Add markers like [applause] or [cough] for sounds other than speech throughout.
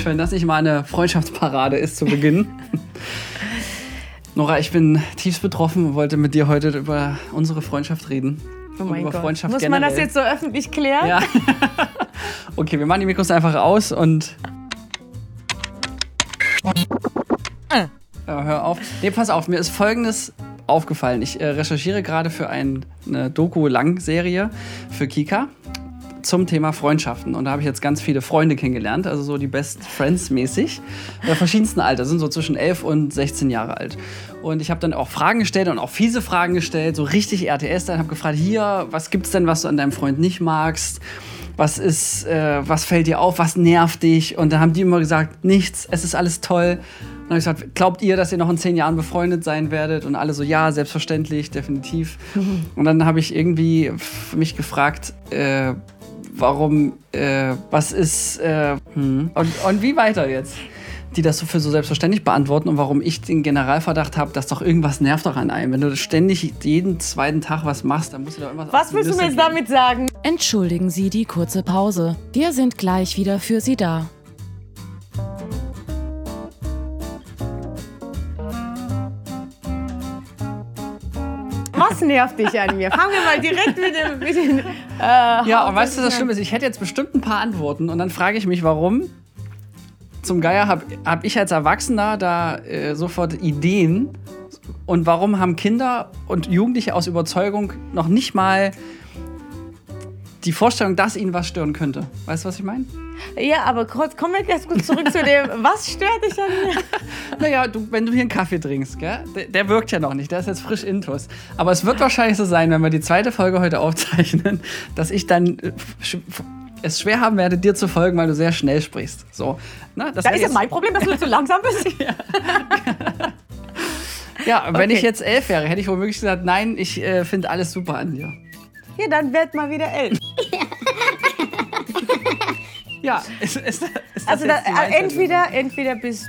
Mensch, wenn das nicht mal eine Freundschaftsparade ist zu Beginn. Nora, ich bin tiefst betroffen und wollte mit dir heute über unsere Freundschaft reden. Oh mein über Gott. Freundschaft Muss man das generell. jetzt so öffentlich klären? Ja. [laughs] okay, wir machen die Mikros einfach aus und. Äh. Ja, hör auf. Nee, pass auf, mir ist folgendes aufgefallen. Ich äh, recherchiere gerade für ein, eine Doku-Lang-Serie für Kika zum Thema Freundschaften. Und da habe ich jetzt ganz viele Freunde kennengelernt, also so die Best Friends mäßig, der verschiedensten Alter, sind so zwischen 11 und 16 Jahre alt. Und ich habe dann auch Fragen gestellt und auch fiese Fragen gestellt, so richtig RTS, dann habe gefragt, hier, was gibt's denn, was du an deinem Freund nicht magst? Was ist, äh, was fällt dir auf, was nervt dich? Und da haben die immer gesagt, nichts, es ist alles toll. Und dann habe ich gesagt, glaubt ihr, dass ihr noch in zehn Jahren befreundet sein werdet? Und alle so, ja, selbstverständlich, definitiv. [laughs] Und dann habe ich irgendwie mich gefragt, äh, warum, äh, was ist, äh, hm. und, und wie weiter jetzt? Die das so für so selbstverständlich beantworten und warum ich den Generalverdacht habe, dass doch irgendwas nervt doch an einem. Wenn du ständig jeden zweiten Tag was machst, dann musst du doch irgendwas auf Was willst du mir jetzt damit sagen? Entschuldigen Sie die kurze Pause. Wir sind gleich wieder für Sie da. Was nervt dich an mir? Fangen wir mal direkt mit dem. Mit den, äh, Ja, und weißt du, das Schlimme ist, ich hätte jetzt bestimmt ein paar Antworten und dann frage ich mich, warum. Zum Geier habe hab ich als Erwachsener da äh, sofort Ideen. Und warum haben Kinder und Jugendliche aus Überzeugung noch nicht mal die Vorstellung, dass ihnen was stören könnte. Weißt du, was ich meine? Ja, aber kurz, kommen wir ganz kurz zurück zu dem. [laughs] Was stört dich an mir? Naja, du, wenn du hier einen Kaffee trinkst, gell? Der, der wirkt ja noch nicht, der ist jetzt frisch intus. Aber es wird wahrscheinlich so sein, wenn wir die zweite Folge heute aufzeichnen, [laughs] dass ich dann äh, sch- es schwer haben werde, dir zu folgen, weil du sehr schnell sprichst. So, ne? das Da ist ja mein Problem, dass du zu langsam bist. [laughs] Ja, wenn Okay. ich jetzt elf wäre, hätte ich womöglich gesagt, nein, ich äh, finde alles super an dir. Ja, dann werd mal wieder elf. [laughs] Ja, ist, ist, ist das Also da, entweder, entweder bist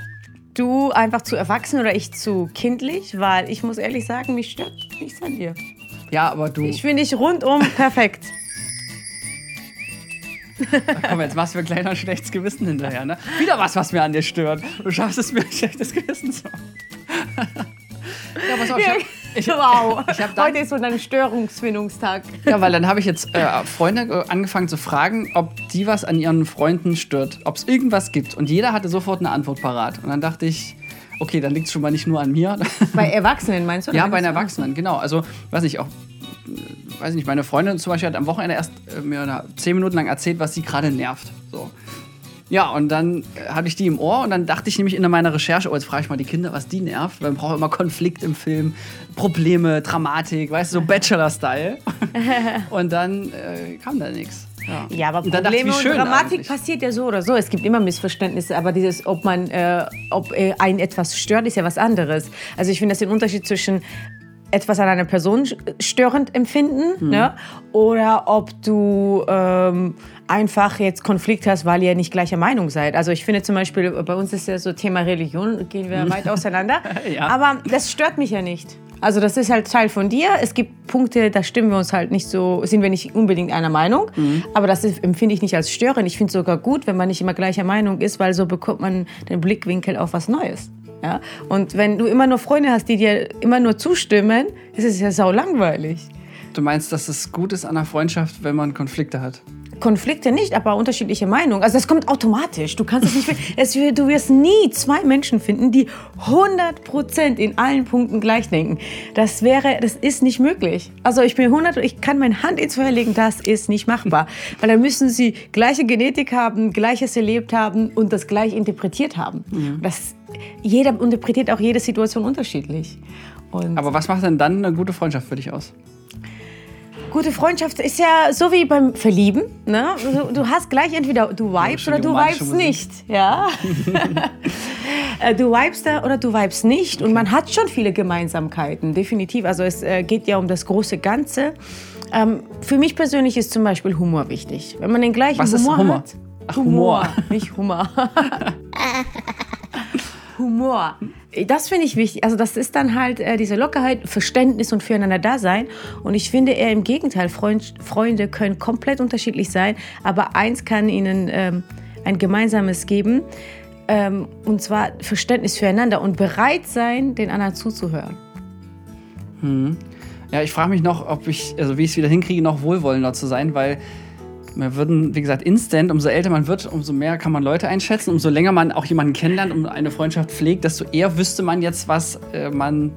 du einfach zu erwachsen oder ich zu kindlich, weil ich muss ehrlich sagen, mich stört nichts an dir. Ja, aber du, Ich finde dich rundum perfekt. komm, jetzt machst du mir gleich noch ein schlechtes Gewissen hinterher, ne? Wieder was, was mir an dir stört. Du schaffst es mir ein schlechtes Gewissen zu machen. [laughs] ja, pass auf, hab, ich, [laughs] wow. ich dann- Heute ist so ein Störungsfindungstag. Ja, weil dann habe ich jetzt äh, Freunde angefangen zu fragen, ob die was an ihren Freunden stört, ob es irgendwas gibt. Und jeder hatte sofort eine Antwort parat. Und dann dachte ich, okay, dann liegt es schon mal nicht nur an mir. [laughs] Bei Erwachsenen meinst du? ja, bei Erwachsenen, genau. Also, weiß ich auch, weiß nicht, meine Freundin zum Beispiel hat am Wochenende erst äh, mir zehn Minuten lang erzählt, was sie gerade nervt. So. Ja, und dann äh, hatte ich die im Ohr und dann dachte ich nämlich in meiner Recherche, oh, jetzt frage ich mal die Kinder, was die nervt, weil man braucht immer Konflikt im Film, Probleme, Dramatik, weißt du, so Bachelor-Style. [laughs] und dann äh, kam da nichts. Ja. Ja, aber Und ich, Probleme wie schön und Dramatik eigentlich. passiert ja so oder so. Es gibt immer Missverständnisse, aber dieses, ob man, äh, ob äh, einen etwas stört, ist ja was anderes. Also ich finde das den Unterschied zwischen etwas an einer Person störend empfinden Mhm. ne? oder ob du ähm, einfach jetzt Konflikt hast, weil ihr nicht gleicher Meinung seid. Also ich finde zum Beispiel, bei uns ist ja so Thema Religion, gehen wir weit [laughs] auseinander. Mhm. Ja. Aber das stört mich ja nicht. Also das ist halt Teil von dir. Es gibt Punkte, da stimmen wir uns halt nicht so, sind wir nicht unbedingt einer Meinung. Aber das empfinde ich nicht als störend. Ich finde es sogar gut, wenn man nicht immer gleicher Meinung ist, weil so bekommt man den Blickwinkel auf was Neues. Ja? Und wenn du immer nur Freunde hast, die dir immer nur zustimmen, ist es ja sau langweilig. Du meinst, dass es gut ist an einer Freundschaft, wenn man Konflikte hat? Konflikte nicht, aber unterschiedliche Meinungen. Also das kommt automatisch. Du kannst es nicht. [laughs] Es, du wirst nie zwei Menschen finden, die 100% in allen Punkten gleich denken. Das wäre, das ist nicht möglich. Also ich bin 100, ich kann meine Hand ins Feuer legen, das ist nicht machbar, [laughs] weil dann müssen sie gleiche Genetik haben, gleiches erlebt haben und das gleich interpretiert haben. Das, jeder interpretiert auch jede Situation unterschiedlich. Und Aber was macht denn dann eine gute Freundschaft für dich aus? Gute Freundschaft ist ja so wie beim Verlieben. Ne? Du, du hast gleich entweder du schon oder du Musik. nicht. Ja? [laughs] Äh, du vibest da oder du vibest nicht. Und man hat schon viele Gemeinsamkeiten, definitiv. Also es äh, geht ja um das große Ganze. Ähm, für mich persönlich ist zum Beispiel Humor wichtig. Wenn man den gleichen Was ist Humor, Humor? hat. Ach, Humor. nicht Humor. [laughs] [laughs] Humor. Das finde ich wichtig. Also das ist dann halt äh, diese Lockerheit, Verständnis und füreinander da sein. Und ich finde eher im Gegenteil, Freund, Freunde können komplett unterschiedlich sein, aber eins kann ihnen ähm, ein gemeinsames geben. Ähm, und zwar Verständnis füreinander und bereit sein, den anderen zuzuhören. Ja, ich frage mich noch, ob ich, also wie ich es wieder hinkriege, noch wohlwollender zu sein, weil wir würden, wie gesagt, instant, umso älter man wird, umso mehr kann man Leute einschätzen, umso länger man auch jemanden kennenlernt und eine Freundschaft pflegt, desto eher wüsste man jetzt, was äh, man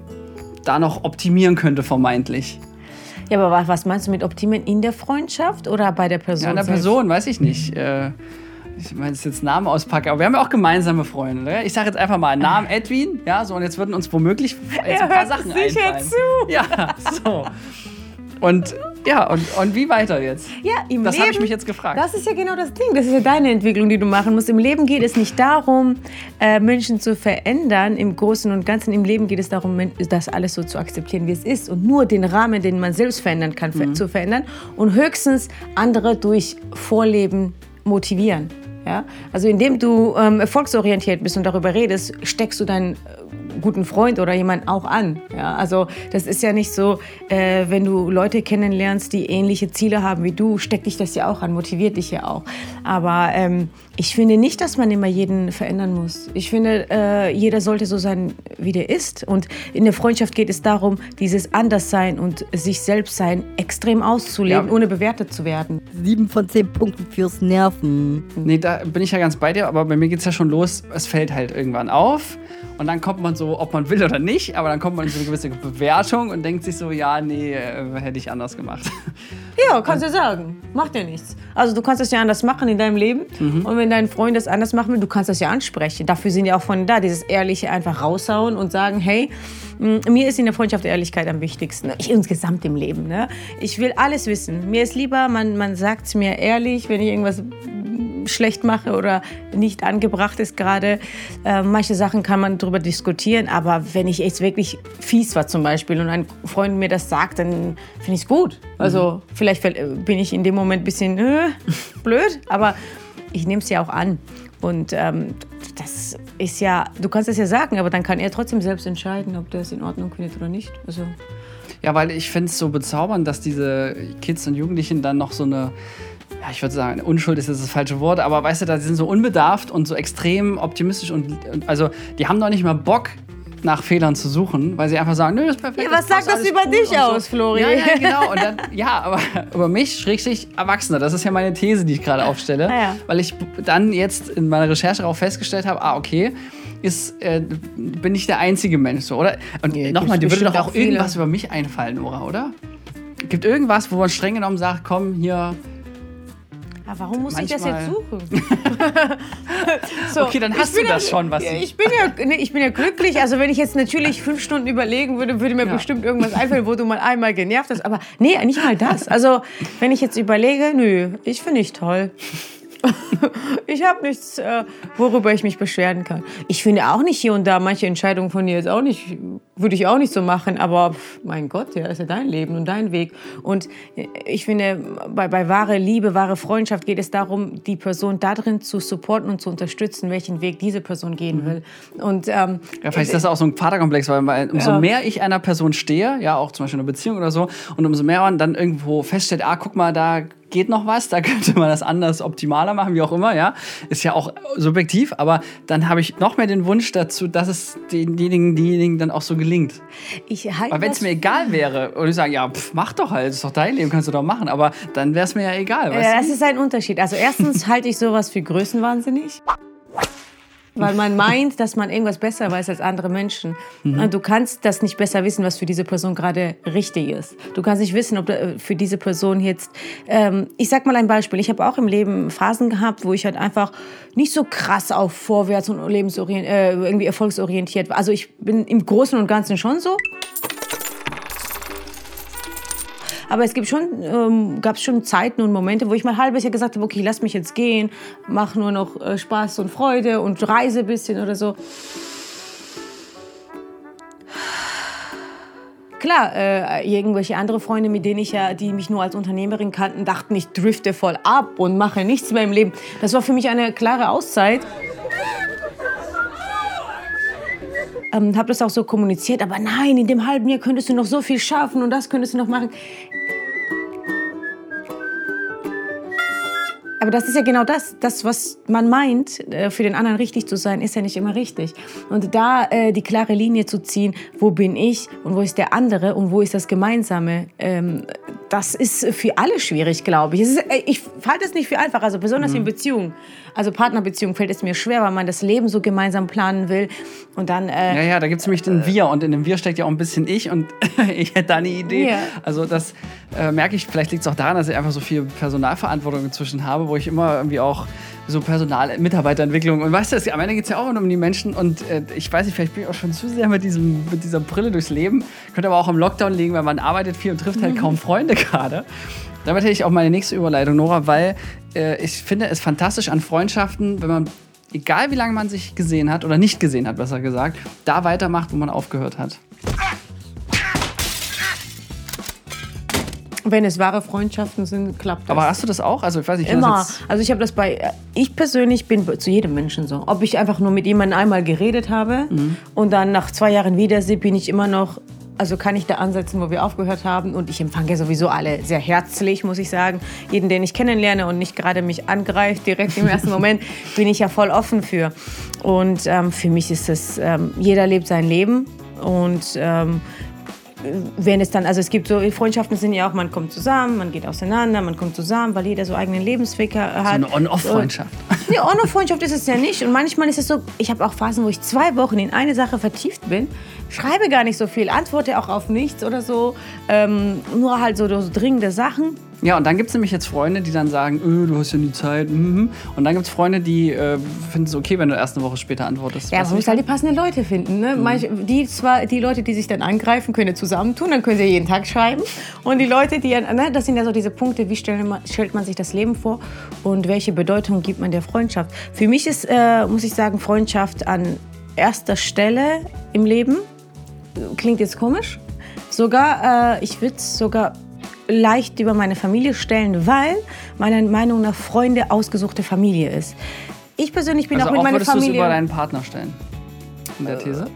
da noch optimieren könnte, vermeintlich. Ja, aber wa- was meinst du mit optimieren? In der Freundschaft oder bei der Person? Ja, an der selbst? Person, weiß ich nicht. Äh, ich meine, es ist jetzt Namen auspacke, aber wir haben ja auch gemeinsame Freunde. Ne? Ich sage jetzt einfach mal Namen Edwin, ja, so und jetzt würden uns womöglich [laughs] jetzt Er ein paar hört Sachen sicher einfallen. zu. Ja, [laughs] so. Und ja, und, und wie weiter jetzt? Ja, im Das habe ich mich jetzt gefragt. Das ist ja genau das Ding. Das ist ja deine Entwicklung, die du machen musst. Im Leben geht es nicht darum, äh, Menschen zu verändern. Im Großen und Ganzen im Leben geht es darum, das alles so zu akzeptieren, wie es ist. Und nur den Rahmen, den man selbst verändern kann, Mhm. zu verändern. Und höchstens andere durch Vorleben motivieren. Ja? Also indem du ähm, erfolgsorientiert bist und darüber redest, steckst du deinen äh, guten Freund oder jemanden auch an. Ja? Also das ist ja nicht so, äh, wenn du Leute kennenlernst, die ähnliche Ziele haben wie du, steckt dich das ja auch an, motiviert dich ja auch. Aber ähm, ich finde nicht, dass man immer jeden verändern muss. Ich finde, äh, jeder sollte so sein, wie der ist. Und in der Freundschaft geht es darum, dieses Anderssein und sich selbst sein extrem auszuleben, Ja. ohne bewertet zu werden. Sieben von zehn Punkten fürs Nerven. Nee, da bin ich ja ganz bei dir, aber bei mir geht es ja schon los, es fällt halt irgendwann auf und dann kommt man so, ob man will oder nicht, aber dann kommt man in so eine gewisse Bewertung und denkt sich so, ja, nee, äh, hätte ich anders gemacht. Ja, kannst du sagen. Macht ja nichts. Also du kannst das ja anders machen in deinem Leben. Und wenn dein Freund das anders machen will, du kannst das ja ansprechen. Dafür sind ja auch von da, dieses Ehrliche einfach raushauen und sagen, hey, mh, mir ist in der Freundschaft Ehrlichkeit am wichtigsten. Ich insgesamt im Leben. Ne? Ich will alles wissen. Mir ist lieber, man, man sagt es mir ehrlich, wenn ich irgendwas schlecht mache oder nicht angebracht ist gerade. Äh, manche Sachen kann man darüber diskutieren, aber wenn ich jetzt wirklich fies war zum Beispiel und ein Freund mir das sagt, dann finde ich es gut. Also vielleicht fäll- bin ich in dem Moment ein bisschen äh, [laughs] blöd, aber ich nehme es ja auch an. Und ähm, das ist ja, du kannst es ja sagen, aber dann kann er trotzdem selbst entscheiden, ob der es in Ordnung findet oder nicht. Also, Ja, weil ich finde es so bezaubernd, dass diese Kids und Jugendlichen dann noch so eine, ja, ich würde sagen, Unschuld ist jetzt das falsche Wort, aber weißt du, da sind so unbedarft und so extrem optimistisch und, und also die haben doch nicht mal Bock nach Fehlern zu suchen, weil sie einfach sagen, nö, das ist perfekt. Ja, was sagt das über dich und aus, Flori? Ja, ja, genau. [laughs] Und dann, ja, aber [laughs] über mich, Schrägstrich Erwachsener, das ist ja meine These, die ich gerade aufstelle, Ah, ja. weil ich dann jetzt in meiner Recherche auch festgestellt habe, ah, okay, ist, äh, bin ich der einzige Mensch so, oder? Und Ja, nochmal, dir würde doch auch auch irgendwas über mich einfallen, Nora, oder? Gibt irgendwas, wo man streng genommen sagt, komm, hier, aber warum muss ich das Manchmal- jetzt suchen? [laughs] so, Okay, dann ich hast du das schon, was ja, ich- ich bin ja, nee, ich bin ja glücklich. Also wenn ich jetzt natürlich fünf Stunden überlegen würde, würde mir Ja. bestimmt irgendwas einfallen, wo du mal einmal genervt hast. Aber nee, nicht mal das. Also wenn ich jetzt überlege, nö, ich finde dich toll. [laughs] Ich habe nichts, äh, worüber ich mich beschweren kann. Ich finde auch nicht hier und da manche Entscheidungen von dir jetzt auch nicht, würde ich auch nicht so machen, aber pff, mein Gott, ja, das ist ja dein Leben und dein Weg. Und äh, ich finde, bei, bei wahre Liebe, wahre Freundschaft geht es darum, die Person darin zu supporten und zu unterstützen, welchen Weg diese Person gehen will. Und ähm, Ja, vielleicht ist das auch so ein Vaterkomplex, weil, weil umso Ja. mehr ich einer Person stehe, ja, auch zum Beispiel in einer Beziehung oder so, und umso mehr man dann irgendwo feststellt, ah, guck mal, da geht noch was, da [laughs] könnte man das anders optimaler machen, wie auch immer, ja, ist ja auch subjektiv, aber dann habe ich noch mehr den Wunsch dazu, dass es denjenigen, diejenigen dann auch so gelingt. ich halte Weil wenn es mir egal wäre, und ich sage, ja, pff, mach doch halt, ist doch dein Leben, kannst du doch machen, aber dann wäre es mir ja egal, weißt Ja, das ist ein Unterschied. Also erstens [laughs] halte ich sowas für größenwahnsinnig. Weil man meint, dass man irgendwas besser weiß als andere Menschen. Und du kannst das nicht besser wissen, was für diese Person gerade richtig ist. Du kannst nicht wissen, ob da- für diese Person jetzt. Ähm, ich sag mal ein Beispiel. Ich habe auch im Leben Phasen gehabt, wo ich halt einfach nicht so krass auf vorwärts und lebensorientiert, äh, irgendwie erfolgsorientiert war. Also ich bin im Großen und Ganzen schon so. Aber es gibt schon, ähm, gab schon Zeiten und Momente, wo ich mal halbes Jahr gesagt habe, okay, lass mich jetzt gehen, mach nur noch äh, Spaß und Freude und reise ein bisschen oder so. Klar, äh, irgendwelche andere Freunde, mit denen ich ja, die mich nur als Unternehmerin kannten, dachten, ich drifte voll ab und mache nichts mehr im Leben. Das war für mich eine klare Auszeit. Ähm, habe das auch so kommuniziert, aber nein, in dem halben Jahr könntest du noch so viel schaffen und das könntest du noch machen. aber das ist ja genau das, das, was man meint, äh, für den anderen richtig zu sein, ist ja nicht immer richtig. Und da äh, die klare Linie zu ziehen, wo bin ich und wo ist der andere und wo ist das Gemeinsame, ähm, das ist für alle schwierig, glaube ich. Ist, äh, ich halte es nicht für einfach, also besonders Mhm. in Beziehungen. Also Partnerbeziehungen fällt es mir schwer, weil man das Leben so gemeinsam planen will. Und dann, äh, Ja, ja, da gibt es nämlich den Wir und in dem Wir steckt ja auch ein bisschen ich und [laughs] ich hätte da eine Idee. Ja. Also das äh, merke ich, vielleicht liegt es auch daran, dass ich einfach so viel Personalverantwortung inzwischen habe, wo ich immer irgendwie auch so Personal, Mitarbeiterentwicklung und weißt du, am Ende geht es ja auch um die Menschen und äh, ich weiß nicht, vielleicht bin ich auch schon zu sehr mit, diesem, mit dieser Brille durchs Leben. Könnte aber auch im Lockdown liegen, weil man arbeitet viel und trifft halt kaum Freunde gerade. Damit hätte ich auch meine nächste Überleitung, Nora, weil äh, ich finde es fantastisch an Freundschaften, wenn man, egal wie lange man sich gesehen hat oder nicht gesehen hat, besser gesagt, da weitermacht, wo man aufgehört hat. wenn es wahre Freundschaften sind, klappt das. Aber hast du das auch? Also ich weiß nicht, ich Immer. das jetzt- Also ich habe das bei, ich persönlich bin zu jedem Menschen so. Ob ich einfach nur mit jemandem einmal geredet habe Mhm. und dann nach zwei Jahren wiedersehe, bin ich immer noch, also kann ich da ansetzen, wo wir aufgehört haben. Und ich empfange sowieso alle sehr herzlich, muss ich sagen. Jeden, den ich kennenlerne und nicht gerade mich angreift direkt im ersten Moment, [laughs] bin ich ja voll offen für. Und ähm, für mich ist es, ähm, jeder lebt sein Leben und ähm, wenn es dann, also es gibt so, Freundschaften sind ja auch, man kommt zusammen, man geht auseinander, man kommt zusammen, weil jeder so eigenen Lebensweg hat. so eine On-Off-Freundschaft. Nee, On-Off-Freundschaft ist es ja nicht. Und manchmal ist es so, ich habe auch Phasen, wo ich zwei Wochen in eine Sache vertieft bin, schreibe gar nicht so viel, antworte auch auf nichts oder so, ähm, nur halt so, so dringende Sachen. Ja, und dann gibt es nämlich jetzt Freunde, die dann sagen, öh, du hast ja nie Zeit. Mhm. Und dann gibt es Freunde, die äh, finden es okay, wenn du erst eine Woche später antwortest. Ja, man muss halt die passenden Leute finden. Ne? Manche, die, zwar, die Leute, die sich dann angreifen, können ja zusammentun, dann können sie jeden Tag schreiben. Und die Leute, die, ne, das sind ja so diese Punkte, wie stellt man, stellt man sich das Leben vor und welche Bedeutung gibt man der Freundschaft. Für mich ist, äh, muss ich sagen, Freundschaft an erster Stelle im Leben. Klingt jetzt komisch. Sogar, äh, ich würde es sogar leicht über meine Familie stellen, weil meiner Meinung nach Freunde ausgesuchte Familie ist. Ich persönlich bin also auch mit auch meiner würdest du es Familie. über deinen Partner stellen? In der These?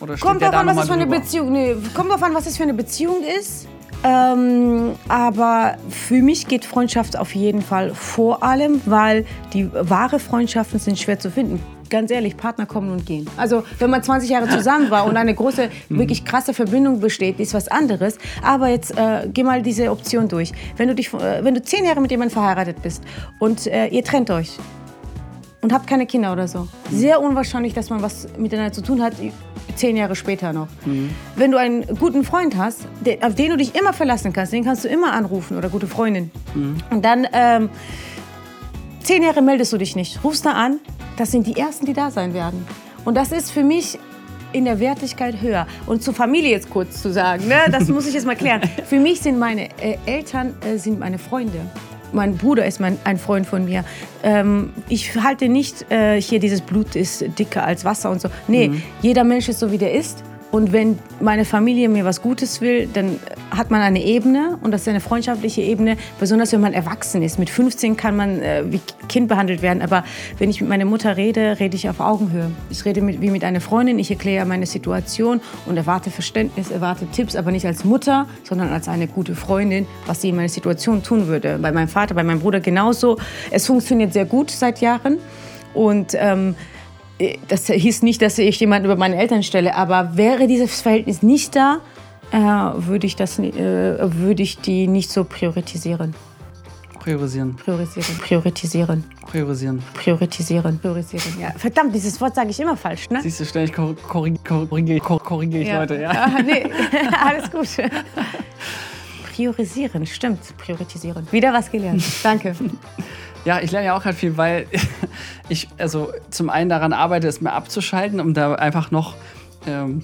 Oder Kommt drauf an, was es für eine drüber? Beziehung. Nee, kommt drauf an, was es für eine Beziehung ist. Ähm, aber für mich geht Freundschaft auf jeden Fall vor allem, weil die wahre Freundschaften sind schwer zu finden. Ganz ehrlich, Partner kommen und gehen. Also wenn man 20 Jahre zusammen war und eine große, [laughs] wirklich krasse Verbindung besteht, ist was anderes. Aber jetzt äh, geh mal diese Option durch. Wenn du dich, äh, wenn du 10 Jahre mit jemandem verheiratet bist und äh, ihr trennt euch, und habt keine Kinder oder so. Sehr unwahrscheinlich, dass man was miteinander zu tun hat, zehn Jahre später noch. Wenn du einen guten Freund hast, den, auf den du dich immer verlassen kannst, den kannst du immer anrufen oder gute Freundin. Und dann ähm, zehn Jahre meldest du dich nicht, rufst da an, das sind die Ersten, die da sein werden. Und das ist für mich in der Wertigkeit höher. Und zur Familie jetzt kurz zu sagen, ne, das muss ich jetzt mal klären. [laughs] Für mich sind meine äh, Eltern äh, sind meine Freunde. Mein Bruder ist mein, ein Freund von mir. Ähm, ich halte nicht äh, hier dieses Blut ist dicker als Wasser und so. Nee, jeder Mensch ist so, wie der ist. Und wenn meine Familie mir was Gutes will, dann hat man eine Ebene und das ist eine freundschaftliche Ebene, besonders wenn man erwachsen ist. Mit 15 kann man äh, wie Kind behandelt werden, aber wenn ich mit meiner Mutter rede, rede ich auf Augenhöhe. Ich rede mit, wie mit einer Freundin, ich erkläre meine Situation und erwarte Verständnis, erwarte Tipps, aber nicht als Mutter, sondern als eine gute Freundin, was sie in meiner Situation tun würde. Bei meinem Vater, bei meinem Bruder genauso. Es funktioniert sehr gut seit Jahren und ähm, das hieß nicht, dass ich jemanden über meine Eltern stelle, aber wäre dieses Verhältnis nicht da, äh, würde ich, das, äh, würde ich die nicht so priorisieren. Priorisieren. Priorisieren, priorisieren, Priorisieren. priorisieren, priorisieren. Ja, verdammt, dieses Wort sage ich immer falsch, ne? Siehst du, kor- korrig- korrigiere kor- korrigiere ich Leute, ja. Ah, nee, [laughs] [laughs] alles gut. Priorisieren, stimmt, priorisieren. Wieder was gelernt. Danke. [laughs] Ja, ich lerne ja auch halt viel, weil [laughs] ich also zum einen daran arbeite, es mir abzuschalten, um da einfach noch, ähm,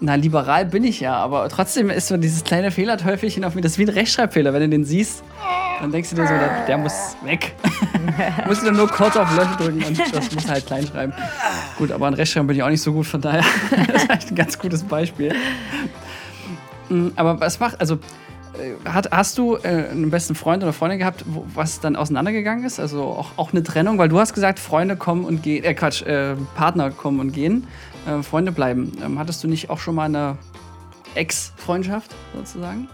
na, liberal bin ich ja, aber trotzdem ist so dieses kleine Fehlerteufelchen auf mir, das ist wie ein Rechtschreibfehler. Wenn du den siehst, dann denkst du dir so, der, der muss weg. [laughs] musst du nur kurz auf Löffel drücken und das muss halt klein schreiben. Gut, aber an Rechtschreiben bin ich auch nicht so gut, von daher [laughs] das ist eigentlich ein ganz gutes Beispiel. Mm, Aber was macht, also hat, hast du äh, einen besten Freund oder Freundin gehabt, wo, was dann auseinandergegangen ist? Also auch, auch eine Trennung? Weil du hast gesagt, Freunde kommen und gehen, äh Quatsch, äh, Partner kommen und gehen, äh, Freunde bleiben. Ähm, hattest du nicht auch schon mal eine Ex-Freundschaft sozusagen?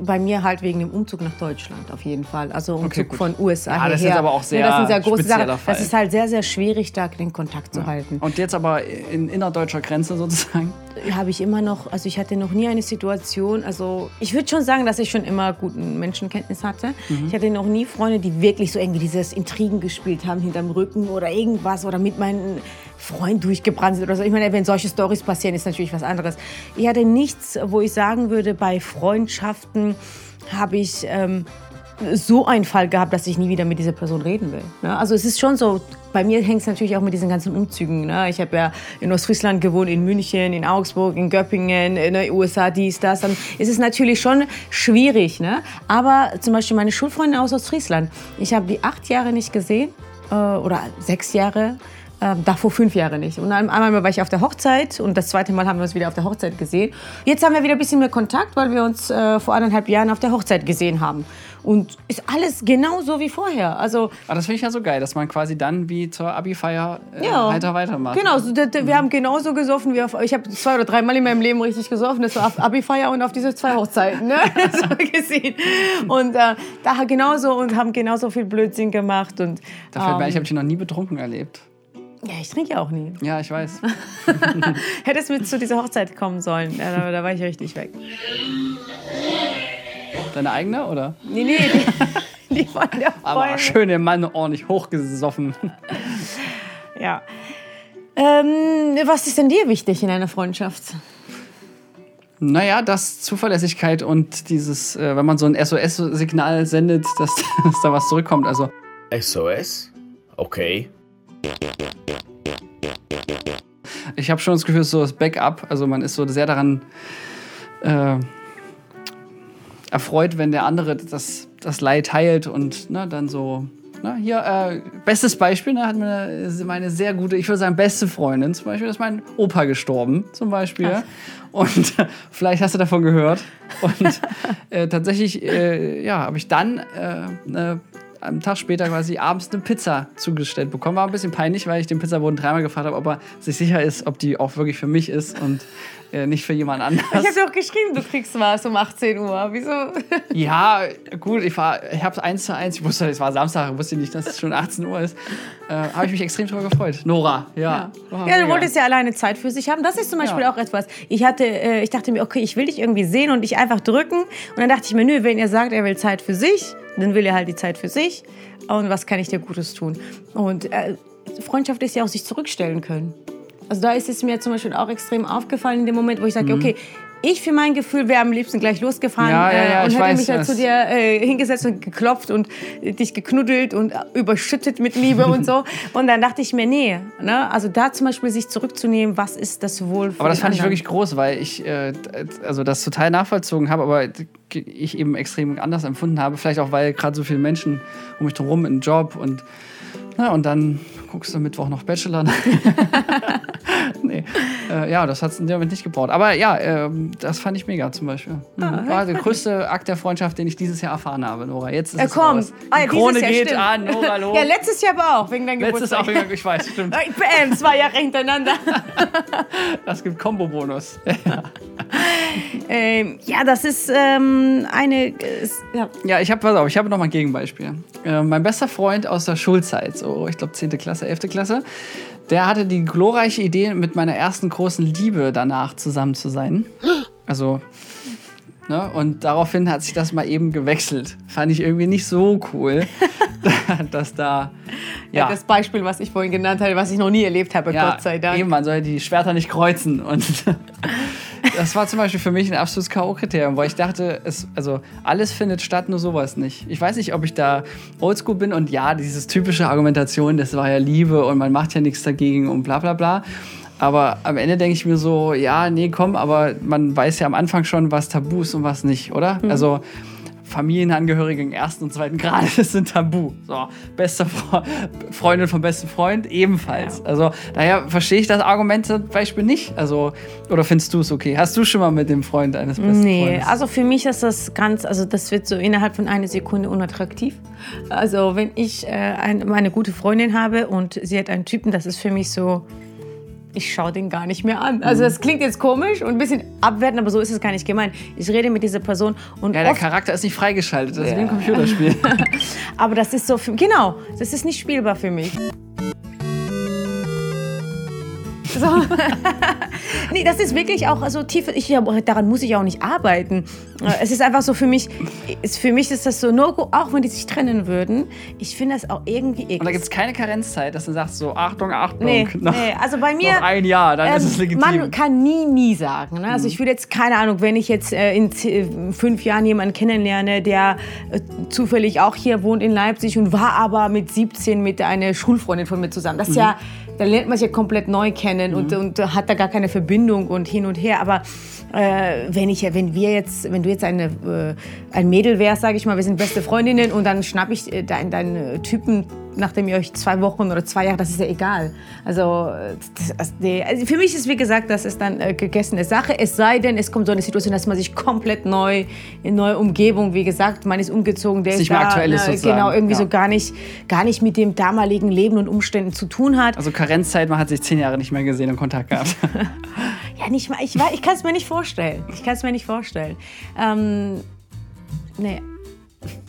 Bei mir halt wegen dem Umzug nach Deutschland auf jeden Fall. Also Umzug gut. von USA Ja, hierher. das ist aber auch sehr ja, das sind sehr große Sachen. Fall. Das ist halt sehr, sehr schwierig, da den Kontakt zu halten. Und jetzt aber in innerdeutscher Grenze sozusagen. Habe ich immer noch, also ich hatte noch nie eine Situation, also ich würde schon sagen, dass ich schon immer guten Menschenkenntnis hatte. Ich hatte noch nie Freunde, die wirklich so irgendwie dieses Intrigen gespielt haben hinterm Rücken oder irgendwas oder mit meinem Freund durchgebrannt sind oder so. Ich meine, wenn solche Stories passieren, ist natürlich was anderes. Ich hatte nichts, wo ich sagen würde, bei Freundschaften habe ich ähm, so einen Fall gehabt, dass ich nie wieder mit dieser Person reden will. Ne? Also es ist schon so, bei mir hängt es natürlich auch mit diesen ganzen Umzügen. Ne? Ich habe ja in Ostfriesland gewohnt, in München, in Augsburg, in Göppingen, in den USA, dies, das. Dann ist es natürlich schon schwierig. Ne? Aber zum Beispiel meine Schulfreundin aus Ostfriesland, ich habe die acht Jahre nicht gesehen äh, oder sechs Jahre. Ähm, davor fünf Jahre nicht. Und einmal war ich auf der Hochzeit und das zweite Mal haben wir uns wieder auf der Hochzeit gesehen. Jetzt haben wir wieder ein bisschen mehr Kontakt, weil wir uns äh, vor anderthalb Jahren auf der Hochzeit gesehen haben. Und ist alles genauso wie vorher. Also Aber das finde ich ja so geil, dass man quasi dann wie zur Abi-Feier äh, Ja. weiter weitermacht. Genau, so, d- wir haben genauso gesoffen wie auf. Ich habe zwei oder dreimal in meinem Leben richtig gesoffen. Das war auf Abi-Feier und auf diese zwei Hochzeiten. Ne? [laughs] [laughs] so gesehen. Und äh, da genauso und haben genauso viel Blödsinn gemacht. Und, Da fällt mir ein, ähm, ich habe dich noch nie betrunken erlebt. Ja, ich trinke ja auch nie. Ja, ich weiß. [laughs] Hättest mit zu dieser Hochzeit kommen sollen. Ja, da, da war ich richtig weg. Deine eigene, oder? Nee, nee, die, [laughs] die von der Aber Freundin. schön den Mann ordentlich hochgesoffen. [laughs] Ja. Ähm, was ist denn dir wichtig in einer Freundschaft? Naja, das Zuverlässigkeit und dieses, äh, wenn man so ein SOS-Signal sendet, dass, dass da was zurückkommt. Also, SOS? Okay. Ich habe schon das Gefühl, so das Backup. Also, man ist so sehr daran äh, erfreut, wenn der andere das, das Leid teilt und ne, dann so. Ne, hier, äh, bestes Beispiel, ne, hat meine, meine sehr gute, ich würde sagen, beste Freundin zum Beispiel, ist mein Opa gestorben, zum Beispiel. Und [laughs] vielleicht hast du davon gehört. Und äh, tatsächlich, äh, ja, habe ich dann äh, ne, am Tag später quasi abends eine Pizza zugestellt bekommen. War ein bisschen peinlich, weil ich den Pizzaboten dreimal gefragt habe, ob er sich sicher ist, ob die auch wirklich für mich ist und äh, nicht für jemand anders. Ich habe dir auch geschrieben, du kriegst was um 18 Uhr. Wieso? [laughs] Ja, gut, ich, war, ich habe eins zu eins. Ich wusste, es war Samstag, ich wusste nicht, dass es schon 18 Uhr ist. Äh, habe ich mich extrem drüber gefreut. Nora, ja. War Ja, du wolltest ja alleine Zeit für sich haben. Das ist zum Beispiel Ja. auch etwas. Ich hatte, äh, ich dachte mir, okay, ich will dich irgendwie sehen und dich einfach drücken. Und dann dachte ich mir, nö, wenn er sagt, er will Zeit für sich, dann will er halt die Zeit für sich. Und was kann ich dir Gutes tun? Und äh, Freundschaft ist ja auch sich zurückstellen können. Also da ist es mir zum Beispiel auch extrem aufgefallen in dem Moment, wo ich sage, okay, ich für mein Gefühl wäre am liebsten gleich losgefahren Mhm. Ja, ja, ja, äh, und ich hätte weiß, mich halt zu dir äh, hingesetzt und geklopft und äh, dich geknuddelt und äh, überschüttet mit Liebe und so. [laughs] Und dann dachte ich mir, nee, ne? also da zum Beispiel sich zurückzunehmen, was ist das wohl für Aber das fand ich anderen? wirklich groß, weil ich äh, also das total nachvollzogen habe, aber ich eben extrem anders empfunden habe. Vielleicht auch, weil gerade so viele Menschen um mich herum im Job und na, und dann guckst du Mittwoch noch Bachelor. [laughs] [laughs] [laughs] Äh, ja, das hat es in dem Moment nicht gebraucht. Aber ja, ähm, das fand ich mega zum Beispiel. Mhm. Ah, War der größte Akt der Freundschaft, den ich dieses Jahr erfahren habe, Nora. Jetzt ist Ja, es komm. raus. Ah, ja, Die Krone Jahr, geht stimmt. an, Nora, [laughs] los. Ja, letztes Jahr aber auch, wegen deinem Letztes Geburtstag. auch, ich weiß, stimmt. Äh, [laughs] Bam, zwei Jahre hintereinander. Das gibt Kombo-Bonus. ähm, ja, das ist ähm, eine. Äh, ja. Ja, ich habe, pass auf, ich habe noch mal ein Gegenbeispiel. Äh, mein bester Freund aus der Schulzeit, so ich glaube 10. Klasse, 11. Klasse, der hatte die glorreiche Idee, mit meiner ersten großen Liebe danach zusammen zu sein. Also, ne, und daraufhin hat sich das mal eben gewechselt. Fand ich irgendwie nicht so cool, [laughs] dass da, ja. Das Beispiel, was ich vorhin genannt habe, was ich noch nie erlebt habe, ja, Gott sei Dank. Eben, man soll die Schwerter nicht kreuzen. Und [laughs] das war zum Beispiel für mich ein absolutes K.O.-Kriterium, weil ich dachte, es, also alles findet statt, nur sowas nicht. Ich weiß nicht, ob ich da oldschool bin und ja, dieses typische Argumentation, das war ja Liebe und man macht ja nichts dagegen und bla bla bla. Aber am Ende denke ich mir so, ja, nee, komm, aber man weiß ja am Anfang schon, was tabu ist und was nicht, oder? Also Familienangehörige im ersten und zweiten Grades [laughs] sind tabu. So, beste Fre Freundin vom besten Freund ebenfalls. Also daher verstehe ich das Argument zum Beispiel nicht. Also, oder findest du es okay? Hast du schon mal mit dem Freund eines besten Nee, Freundes? also für mich ist das ganz, also das wird so innerhalb von einer Sekunde unattraktiv. Also wenn ich äh, ein, eine gute Freundin habe und sie hat einen Typen, das ist für mich so, ich schaue den gar nicht mehr an. Also das klingt jetzt komisch und ein bisschen abwertend, aber so ist es gar nicht gemeint. Ich rede mit dieser Person und Ja, der Charakter ist nicht freigeschaltet. Das ist wie ein Computerspiel. [laughs] aber das ist so, für, genau, das ist nicht spielbar für mich. So. [laughs] nee, das ist wirklich auch so tief. Ich, daran muss ich auch nicht arbeiten. Äh, Es ist einfach so für mich, ist, für mich ist das so No-Go, auch wenn die sich trennen würden. Ich finde das auch irgendwie eklig. Und da gibt es keine Karenzzeit, dass du sagst so, Achtung, Achtung. Nee, [laughs] noch, nee, also bei mir. noch ein Jahr, dann ist es legitim. Man kann nie, nie sagen. Ne? Also ich würde jetzt, keine Ahnung, wenn ich jetzt äh, in äh, fünf Jahren jemanden kennenlerne, der äh, zufällig auch hier wohnt in Leipzig und war aber mit 17 mit einer Schulfreundin von mir zusammen. Das ist ja, da lernt man sich ja komplett neu kennen und, und hat da gar keine Verbindung und hin und her. Aber äh, wenn ich, wenn wir jetzt, wenn du jetzt eine, äh, ein Mädel wärst, sage ich mal, wir sind beste Freundinnen und dann schnapp ich äh, deinen, deinen Typen nachdem ihr euch zwei Wochen oder zwei Jahre, das ist ja egal. Also, das, nee. also für mich ist, wie gesagt, das ist dann äh, gegessene Sache. Es sei denn, es kommt so eine Situation, dass man sich komplett neu, in neue Umgebung, wie gesagt, man ist umgezogen, der Ist ist da, aktuell ist äh, sozusagen. genau, irgendwie Ja. so gar nicht, gar nicht mit dem damaligen Leben und Umständen zu tun hat. Also Karenzzeit, man hat sich zehn Jahre nicht mehr gesehen und Kontakt gehabt. [laughs] Ja, nicht mal, ich, ich kann es mir nicht vorstellen. Ich kann es mir nicht vorstellen. Ähm, nee.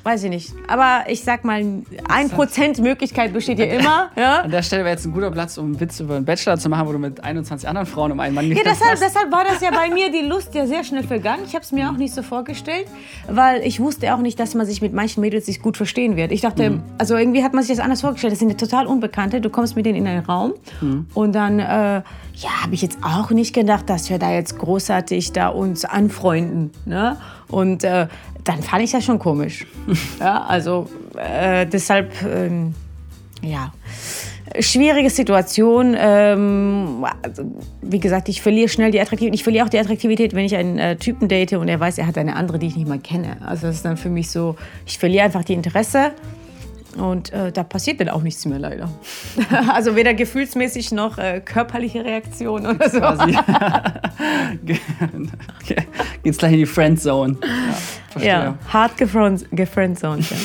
Weiß ich nicht. Aber ich sag mal, ein Prozent Möglichkeit besteht ja immer. [laughs] Ja? An der Stelle wäre jetzt ein guter Platz, um einen Witz über einen Bachelor zu machen, wo du mit 21 anderen Frauen um einen Mann Ja, deshalb, hast. deshalb war das ja bei mir die Lust ja sehr schnell vergangen. Ich habe es mir auch nicht so vorgestellt, weil ich wusste auch nicht, dass man sich mit manchen Mädels sich gut verstehen wird. Ich dachte, Mhm. also irgendwie hat man sich das anders vorgestellt. Das sind ja total Unbekannte. Du kommst mit denen in einen Raum Mhm. und dann, äh, ja, habe ich jetzt auch nicht gedacht, dass wir da jetzt großartig da uns anfreunden. Ne? Und äh, dann fand ich das schon komisch. [laughs] ja, also äh, deshalb, ähm, ja schwierige Situation. Ähm, also, wie gesagt, ich verliere schnell die Attraktivität. Ich verliere auch die Attraktivität, wenn ich einen äh, Typen date und er weiß, er hat eine andere, die ich nicht mal kenne. Also das ist dann für mich so, ich verliere einfach die Interesse. Und äh, da passiert dann auch nichts mehr leider. [laughs] also weder gefühlsmäßig noch äh, körperliche Reaktion oder so. quasi. [laughs] okay. Geht's gleich in die Friendzone. Ja, verstehe. Ja, hart gefriend- gefriendzoned. Ja.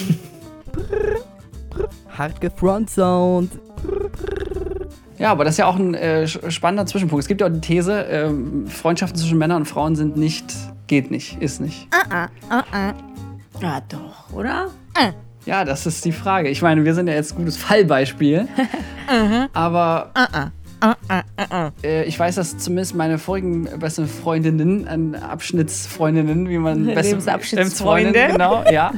Hart gefrontzoned. Ja, aber das ist ja auch ein äh, spannender Zwischenpunkt. Es gibt ja auch die These, ähm, Freundschaften zwischen Männern und Frauen sind nicht, geht nicht, ist nicht. ja, doch, oder? Ja, das ist die Frage. Ich meine, wir sind ja jetzt ein gutes Fallbeispiel. [laughs] aber äh, ich weiß, dass zumindest meine vorigen besten Freundinnen, äh, Abschnittsfreundinnen, wie man [laughs] beste Lebensabschnittsfreunde. Genau, [laughs] ja.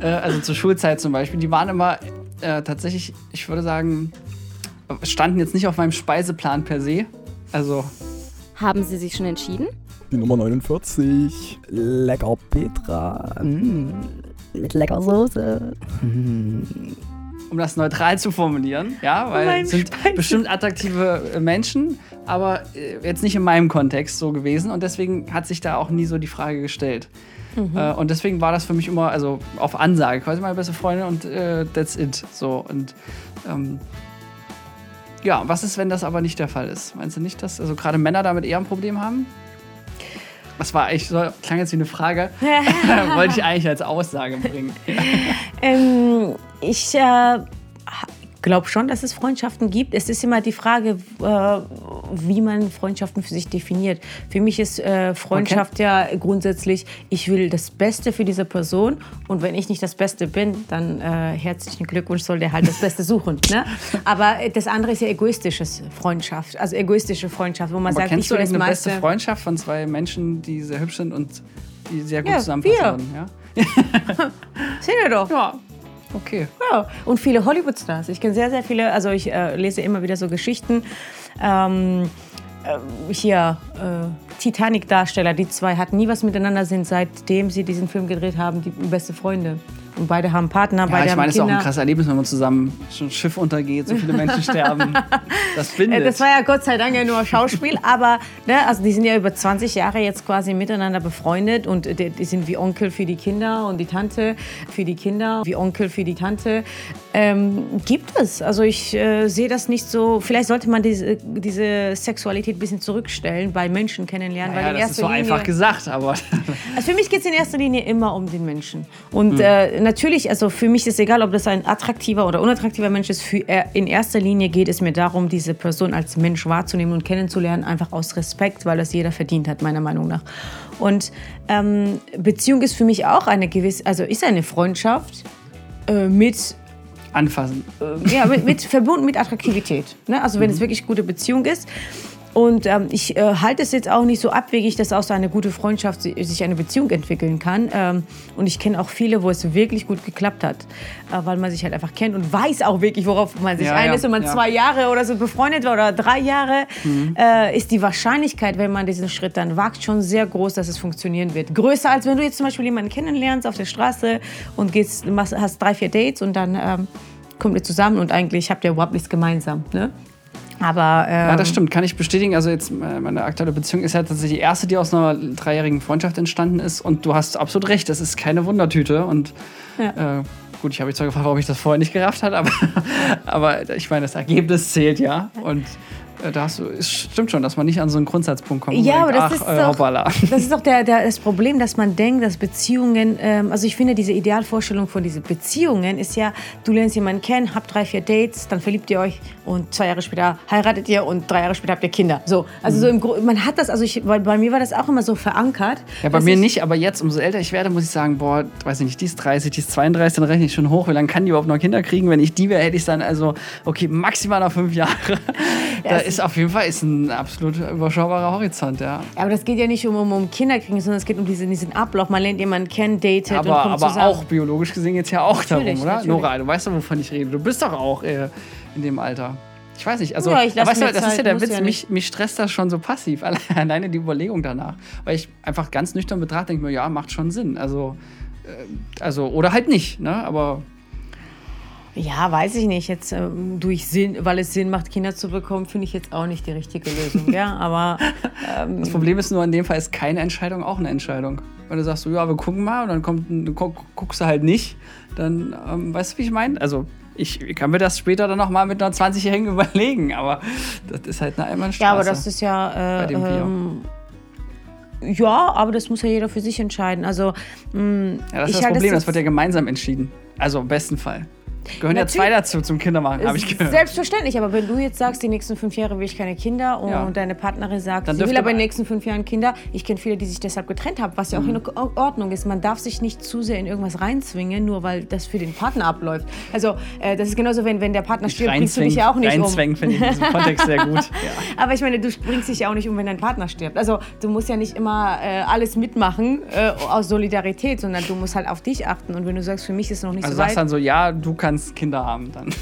äh, also zur Schulzeit zum Beispiel, die waren immer äh, tatsächlich, ich würde sagen, standen jetzt nicht auf meinem Speiseplan per se. Also Haben Sie sich schon entschieden? Die Nummer 49. Lecker Petra. Mm, mit lecker Soße. um das neutral zu formulieren, ja, weil meinem es sind Speise- bestimmt attraktive äh, Menschen, aber äh, jetzt nicht in meinem Kontext so gewesen und deswegen hat sich da auch nie so die Frage gestellt. Äh, und deswegen war das für mich immer, also auf Ansage, quasi meine beste Freundin und äh, that's it. So und ähm, ja, was ist, wenn das aber nicht der Fall ist? Meinst du nicht, dass also gerade Männer damit eher ein Problem haben? Das war eigentlich so, klang jetzt wie eine Frage. [laughs] [laughs] Wollte ich eigentlich als Aussage bringen. Ähm, ich äh, glaube schon, dass es Freundschaften gibt. Es ist immer die Frage, äh, wie man Freundschaften für sich definiert. Für mich ist äh, Freundschaft ja grundsätzlich, ich will das Beste für diese Person und wenn ich nicht das Beste bin, dann äh, herzlichen Glückwunsch, soll der halt das Beste suchen. Ne? [laughs] Aber äh, das andere ist ja egoistisches Freundschaft, also egoistische Freundschaft, wo man Aber sagt, ich kennst du will das eine meiste. beste Freundschaft von zwei Menschen, die sehr hübsch sind und die sehr gut Ja, zusammenpassen wir. Ja? [laughs] Sehen wir doch. ja, okay. Ja, und viele Hollywood-Stars. Ich kenne sehr, sehr viele, also ich äh, lese immer wieder so Geschichten. Ähm, äh, hier, äh, Titanic-Darsteller, die zwei hatten nie was miteinander, sind seitdem sie diesen Film gedreht haben, die beste Freunde. Und beide haben Partner, Ja, beide ich meine, es ist auch ein krasses Erlebnis, wenn man zusammen schon ein Schiff untergeht, so viele Menschen [laughs] sterben. Das bindet. Äh, Das war ja Gott sei Dank ja nur Schauspiel, [laughs] aber ne, also die sind ja über 20 Jahre jetzt quasi miteinander befreundet und die, die sind wie Onkel für die Kinder und die Tante für die Kinder, wie Onkel für die Tante. Ähm, gibt es. Also ich äh, sehe das nicht so, vielleicht sollte man diese, diese Sexualität ein bisschen zurückstellen, bei Menschen kennenlernen. ja, in das ist so Linie, einfach gesagt, aber [laughs] also für mich geht es in erster Linie immer um den Menschen. Und Hm. äh, natürlich, also für mich ist egal, ob das ein attraktiver oder unattraktiver Mensch ist. Für, äh, in erster Linie geht es mir darum, diese Person als Mensch wahrzunehmen und kennenzulernen, einfach aus Respekt, weil das jeder verdient hat, meiner Meinung nach. Und ähm, Beziehung ist für mich auch eine gewisse, also ist eine Freundschaft äh, mit Anfassen. ja, mit, mit verbunden mit Attraktivität. Ne? Also wenn es wirklich gute Beziehung ist. Und ähm, ich äh, halte es jetzt auch nicht so abwegig, dass aus einer gute Freundschaft si- sich eine Beziehung entwickeln kann. Ähm, und ich kenne auch viele, wo es wirklich gut geklappt hat, äh, weil man sich halt einfach kennt und weiß auch wirklich, worauf man sich Ja, einlässt. ja, Wenn man ja. zwei Jahre oder so befreundet war oder drei Jahre, äh, ist die Wahrscheinlichkeit, wenn man diesen Schritt dann wagt, schon sehr groß, dass es funktionieren wird. Größer als wenn du jetzt zum Beispiel jemanden kennenlernst auf der Straße und gehst, machst, hast drei, vier Dates und dann ähm, kommt ihr zusammen und eigentlich habt ihr überhaupt nichts gemeinsam. Ne? Aber ähm, Ja, das stimmt, kann ich bestätigen. Also jetzt äh, meine aktuelle Beziehung ist ja tatsächlich die erste, die aus einer dreijährigen Freundschaft entstanden ist. Und du hast absolut recht, das ist keine Wundertüte. Und äh, gut, ich habe mich zwar gefragt, warum ich das vorher nicht gerafft habe, aber, [laughs] aber ich meine, das Ergebnis zählt ja. Und äh, da hast du, es stimmt schon, dass man nicht an so einen Grundsatzpunkt kommt. Ja, aber denkt, das ach, ist äh, doch, hoppala. [laughs] das ist doch der, der, das Problem, dass man denkt, dass Beziehungen, ähm, also ich finde diese Idealvorstellung von diesen Beziehungen ist ja, du lernst jemanden kennen, habt drei, vier Dates, dann verliebt ihr euch und zwei Jahre später heiratet ihr und drei Jahre später habt ihr Kinder. So, also so im Gro man hat das, also ich, weil bei mir war das auch immer so verankert. Ja, bei mir ich, nicht, aber jetzt, umso älter ich werde, muss ich sagen, boah, weiß ich nicht, die ist 30, die ist 32, dann rechne ich schon hoch. Wie lange kann die überhaupt noch Kinder kriegen? Wenn ich die wäre, hätte ich dann also, okay, maximal noch fünf Jahre. es ist auf jeden Fall ist ein absolut überschaubarer Horizont, ja. Aber das geht ja nicht um, um, um Kinderkriegen, sondern es geht um diesen, diesen Ablauf. Man lernt jemanden kennen, datet und Aber, kommt aber zusammen. auch biologisch gesehen jetzt ja auch darum, Natürlich, oder? natürlich. Nora, du weißt doch, wovon ich rede. Du bist doch auch äh, in dem Alter. Ich weiß nicht, also, Ja, aber weißt du, das ist ja Zeit, der Witz, ja mich, mich stresst das schon so passiv, alle- [laughs] alleine die Überlegung danach. Weil ich einfach ganz nüchtern betrachte, denke mir, ja, macht schon Sinn. Also, äh, also oder halt nicht, ne? Aber Ja, weiß ich nicht. Jetzt ähm, durch Sinn, weil es Sinn macht, Kinder zu bekommen, finde ich jetzt auch nicht die richtige Lösung. ja, aber ähm, das Problem ist nur, in dem Fall ist keine Entscheidung auch eine Entscheidung. Weil du sagst so, ja, wir gucken mal und dann kommt, guckst du halt nicht, dann, ähm, weißt du, wie ich meine? Also, ich kann mir das später dann noch mal mit einer 20-Jährigen [laughs] überlegen, aber das ist halt eine Einbahnstraße. ja, aber das ist ja. Äh, bei dem Bier. ähm, ja, aber das muss ja jeder für sich entscheiden. Also mh, Ja, das ist ich das Problem, das wird ja gemeinsam entschieden. Also im besten Fall. Gehören ja zwei Natürlich. dazu zum Kindermachen, habe ich gehört. Selbstverständlich, aber wenn du jetzt sagst, die nächsten fünf Jahre will ich keine Kinder und Ja. deine Partnerin sagt, Dann sie will aber in den nächsten fünf Jahren Kinder, ich kenne viele, die sich deshalb getrennt haben, was ja auch Mhm. in Ordnung ist. Man darf sich nicht zu sehr in irgendwas reinzwingen, nur weil das für den Partner abläuft. Also äh, das ist genauso, wenn, wenn der Partner stirbt, bringst du dich ja auch nicht um. Reinzwängen finde ich in diesem Kontext sehr gut. [laughs] Ja. Aber ich meine, du bringst dich ja auch nicht um, wenn dein Partner stirbt. Also du musst ja nicht immer äh, alles mitmachen äh, aus Solidarität, sondern du musst halt auf dich achten. Und wenn du sagst, für mich ist es noch nicht Also so sagst weit, dann so, ja, du kannst Kinder haben dann.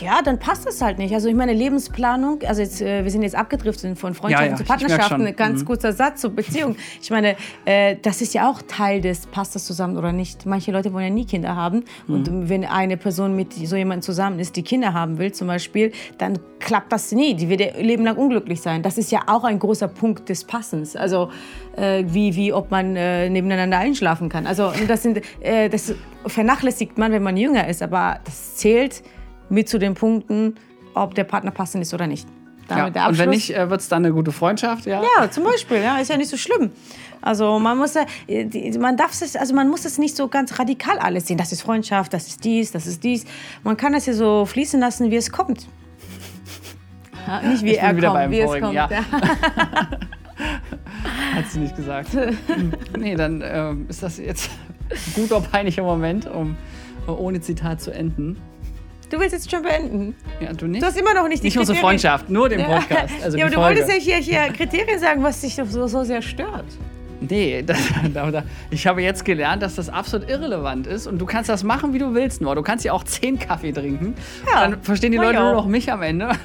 Ja, dann passt das halt nicht. Also ich meine, Lebensplanung, also jetzt, äh, wir sind jetzt abgedriftet von Freundschaften Ja, ja, zu Partnerschaften, ganz Mhm. kurzer Satz zur Beziehung. Ich meine, äh, das ist ja auch Teil des, passt das zusammen oder nicht. Manche Leute wollen ja nie Kinder haben. Und Mhm. wenn eine Person mit so jemandem zusammen ist, die Kinder haben will zum Beispiel, dann klappt das nie. Die wird ihr Leben lang unglücklich sein. Das ist ja auch ein großer Punkt des Passens. Also äh, wie, wie ob man äh, nebeneinander einschlafen kann. Also das, sind, äh, das vernachlässigt man, wenn man jünger ist. Aber das zählt mit zu den Punkten, ob der Partner passend ist oder nicht. Ja. Damit der Und wenn nicht, äh, wird es dann eine gute Freundschaft, ja. ja, zum Beispiel, ja, ist ja nicht so schlimm. Also man muss, ja- die- man darf es, also man muss es nicht so ganz radikal alles sehen. Das ist Freundschaft, das ist dies, das ist dies. Man kann es ja so fließen lassen, wie es kommt. Ja, [laughs] nicht wie Ich er kommt, wie es vorigen, kommt. ja. ja. [laughs] Hat sie nicht gesagt. Hm. nee, dann ähm, ist das jetzt [laughs] ein guter, peinlicher Moment, um äh, ohne Zitat zu enden. Du willst jetzt schon beenden. Ja, du nicht? Du hast immer noch nicht die nicht unsere Freundschaft, nur den Podcast. [laughs] Also ja, aber du Folge. wolltest ja hier, hier Kriterien sagen, was dich so, so sehr stört. Nee, [laughs] das, da, da, ich habe jetzt gelernt, dass das absolut irrelevant ist und du kannst das machen, wie du willst, nur. Du kannst ja auch zehn Kaffee trinken. Ja, dann verstehen die Leute nur auch. noch mich am Ende. [laughs]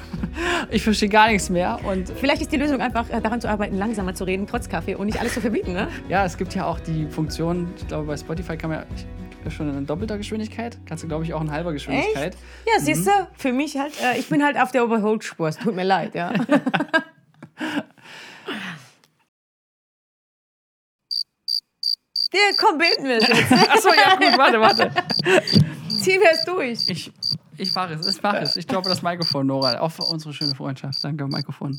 Ich verstehe gar nichts mehr. Und Vielleicht ist die Lösung einfach äh, daran zu arbeiten, langsamer zu reden, trotz Kaffee und nicht alles zu verbieten, ne? ja, es gibt ja auch die Funktion, ich glaube, bei Spotify kann man ja schon in doppelter Geschwindigkeit, kannst du, glaube ich, auch in halber Geschwindigkeit. Ja, siehst du, für mich halt, äh, ich bin halt auf der Überholspur, es tut mir leid, ja. [laughs] Ja, komm, bilden wir es jetzt. Achso, ja, gut, warte, warte. Ziehen wir es durch. Ich, ich mache es, ich mache es. Ich droppe das Mikrofon, Nora, auf unsere schöne Freundschaft. Danke, Mikrofon.